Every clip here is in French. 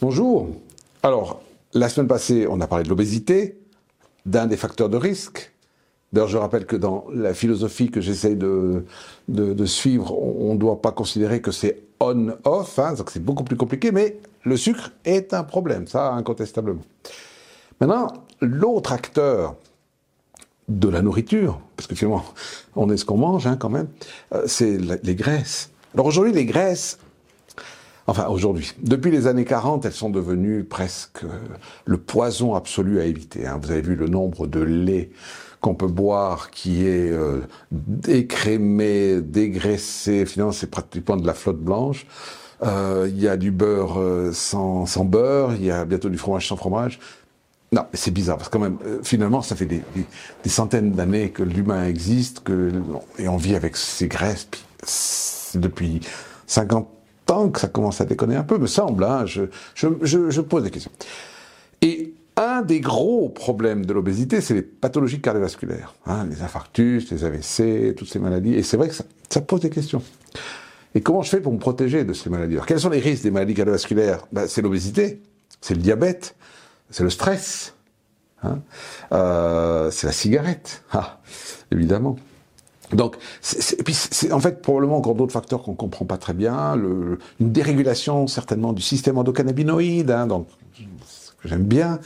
Bonjour. Alors, la semaine passée, on a parlé de l'obésité, d'un des facteurs de risque. D'ailleurs, je rappelle que dans la philosophie que j'essaie de, suivre, on ne doit pas considérer que c'est on-off, hein, donc c'est beaucoup plus compliqué, mais le sucre est un problème, ça incontestablement. Maintenant, l'autre acteur de la nourriture, parce que finalement, on est ce qu'on mange hein, quand même, euh, c'est les graisses. Alors aujourd'hui, les graisses, enfin aujourd'hui, depuis les années 40, elles sont devenues presque le poison absolu à éviter. Hein. Vous avez vu le nombre de laits qu'on peut boire qui est euh, décrémé, dégraissé, finalement c'est pratiquement de la flotte blanche. Euh, il y a du beurre sans, sans beurre, il y a bientôt du fromage sans fromage. Non, c'est bizarre, parce que quand même, euh, finalement, ça fait des, des, centaines d'années que l'humain existe, que, et on vit avec ces graisses, puis depuis 50 ans que ça commence à déconner un peu, me semble, hein, je, je, je, je pose des questions. Et un des gros problèmes de l'obésité, c'est les pathologies cardiovasculaires, hein, les infarctus, les AVC, toutes ces maladies, et c'est vrai que ça, ça, pose des questions. Et comment je fais pour me protéger de ces maladies? Alors, quels sont les risques des maladies cardiovasculaires? Ben, C'est l'obésité, c'est le diabète, c'est le stress, hein euh, c'est la cigarette, ah, évidemment. Donc, c'est, puis c'est en fait probablement encore d'autres facteurs qu'on comprend pas très bien, le, une dérégulation certainement du système endocannabinoïde, hein, donc que j'aime bien,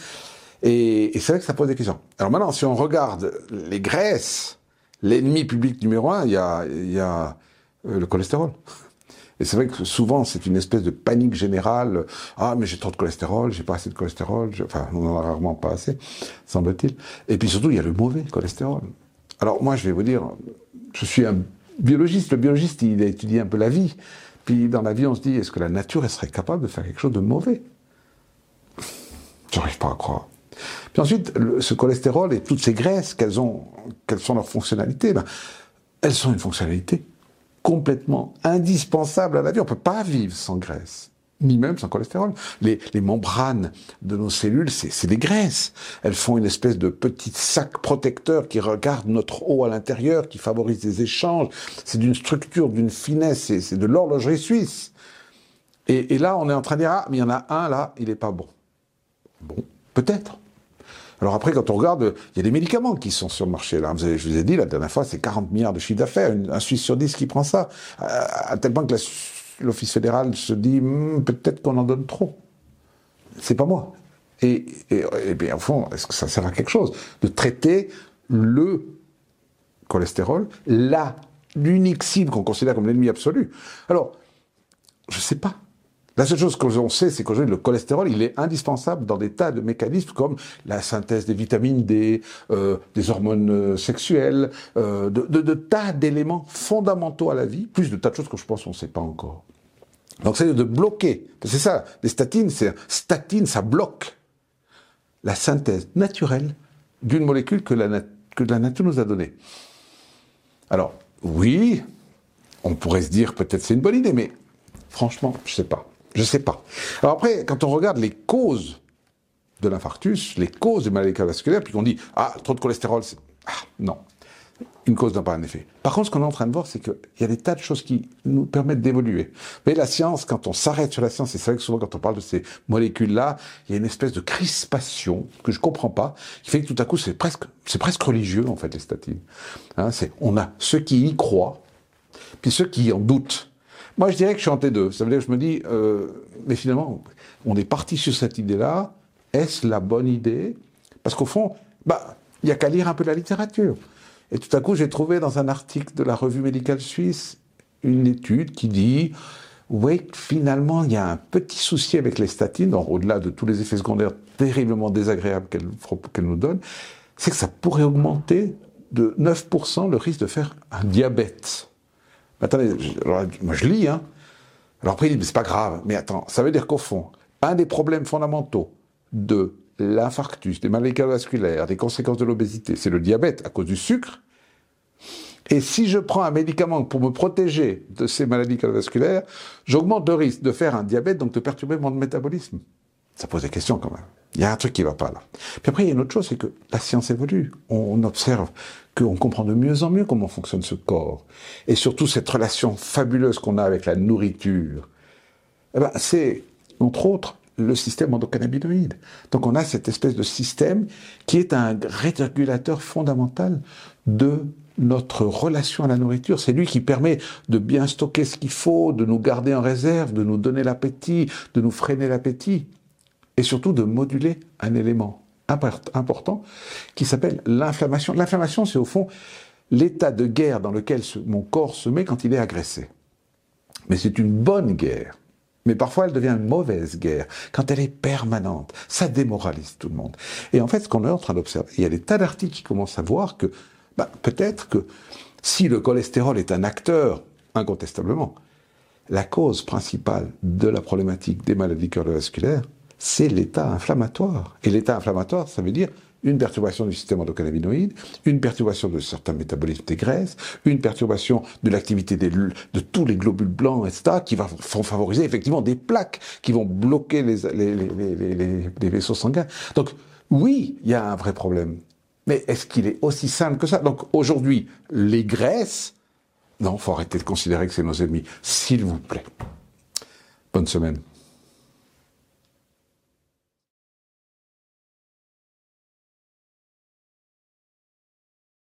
et, et c'est vrai que ça pose des questions. Alors maintenant, si on regarde les graisses, l'ennemi public numéro un, il y a, y a euh, le cholestérol. Et c'est vrai que souvent, c'est une espèce de panique générale. Ah, mais j'ai trop de cholestérol, j'ai pas assez de cholestérol. Enfin, on en a rarement pas assez, semble-t-il. Et puis surtout, il y a le mauvais cholestérol. Alors moi, je vais vous dire, je suis un biologiste. Le biologiste, il a étudié un peu la vie. Puis dans la vie, on se dit, est-ce que la nature, serait capable de faire quelque chose de mauvais? J'arrive pas à croire. Puis ensuite, ce cholestérol et toutes ces graisses, quelles, ont, quelles sont leurs fonctionnalités? Ben, Elles sont une fonctionnalité complètement indispensable à la vie. On ne peut pas vivre sans graisse ni même sans cholestérol. Les, membranes de nos cellules, c'est des graisses. Elles font une espèce de petit sac protecteur qui regarde notre eau à l'intérieur, qui favorise des échanges. C'est d'une structure, d'une finesse, c'est de l'horlogerie suisse. Et, et, là, on est en train de dire, ah, mais il y en a un là, il n'est pas bon. Bon, peut-être. Alors après, quand on regarde, il y a des médicaments qui sont sur le marché. Là. Je vous ai dit, la dernière fois, c'est 40 milliards de chiffre d'affaires, un Suisse sur 10 qui prend ça, à, tel point que l'Office fédéral se dit, hmm, peut-être qu'on en donne trop. C'est pas moi. Et, bien, au fond, est-ce que ça sert à quelque chose de traiter le cholestérol, l'unique cible qu'on considère comme l'ennemi absolu? Alors, je sais pas. La seule chose que l'on sait, c'est qu'aujourd'hui, le cholestérol, il est indispensable dans des tas de mécanismes comme la synthèse des vitamines D, euh, des hormones euh, sexuelles, euh, de, tas d'éléments fondamentaux à la vie, plus de tas de choses que je pense qu'on ne sait pas encore. Donc c'est de bloquer. C'est ça, les statines, c'est statine, ça bloque la synthèse naturelle d'une molécule que la, que la nature nous a donnée. Alors, oui, on pourrait se dire peut-être c'est une bonne idée, mais franchement, je sais pas. Je sais pas. Alors après, quand on regarde les causes de l'infarctus, les causes des maladies cardiovasculaires, puis qu'on dit ah trop de cholestérol, c'est ah, non, une cause n'a pas un effet. Par contre, ce qu'on est en train de voir, c'est qu'il y a des tas de choses qui nous permettent d'évoluer. Mais la science, quand on s'arrête sur la science, et c'est vrai que souvent quand on parle de ces molécules-là, il y a une espèce de crispation que je comprends pas, qui fait que tout à coup c'est presque c'est presque religieux en fait les statines. Hein, c'est on a ceux qui y croient, puis ceux qui en doutent. Moi, je dirais que je suis entre les deux. Ça veut dire que je me dis, euh, mais finalement, on est parti sur cette idée-là. Est-ce la bonne idée? Parce qu'au fond, bah, il y a qu'à lire un peu la littérature. Et tout à coup, j'ai trouvé dans un article de la revue médicale suisse une étude qui dit, oui, finalement, il y a un petit souci avec les statines, au-delà de tous les effets secondaires terriblement désagréables qu'elles nous donnent, c'est que ça pourrait augmenter de 9% le risque de faire un diabète attendez, moi je lis, hein. Alors après, il dit, c'est pas grave. Mais attends, ça veut dire qu'au fond, un des problèmes fondamentaux de l'infarctus, des maladies cardiovasculaires, des conséquences de l'obésité, c'est le diabète à cause du sucre. Et si je prends un médicament pour me protéger de ces maladies cardiovasculaires, j'augmente le risque de faire un diabète, donc de perturber mon métabolisme. Ça pose des questions quand même. Il y a un truc qui va pas là. Puis après, il y a une autre chose, c'est que la science évolue. On observe qu'on comprend de mieux en mieux comment fonctionne ce corps. Et surtout cette relation fabuleuse qu'on a avec la nourriture. Eh ben, c'est, entre autres, le système endocannabinoïde. Donc on a cette espèce de système qui est un régulateur fondamental de notre relation à la nourriture. C'est lui qui permet de bien stocker ce qu'il faut, de nous garder en réserve, de nous donner l'appétit, de nous freiner l'appétit, et surtout de moduler un élément important qui s'appelle l'inflammation. L'inflammation, c'est au fond l'état de guerre dans lequel mon corps se met quand il est agressé. Mais c'est une bonne guerre. Mais parfois, elle devient une mauvaise guerre quand elle est permanente. Ça démoralise tout le monde. Et en fait, ce qu'on est en train d'observer, il y a des tas d'articles qui commencent à voir que bah, peut-être que si le cholestérol est un acteur, incontestablement, la cause principale de la problématique des maladies cardiovasculaires, c'est l'état inflammatoire. Et l'état inflammatoire, ça veut dire une perturbation du système endocannabinoïde, une perturbation de certains métabolismes des graisses, une perturbation de l'activité de tous les globules blancs, etc., qui vont favoriser effectivement des plaques qui vont bloquer les, les vaisseaux sanguins. Donc, oui, il y a un vrai problème. Mais est-ce qu'il est aussi simple que ça? Donc aujourd'hui, les graisses, non, faut arrêter de considérer que c'est nos ennemis, s'il vous plaît. Bonne semaine.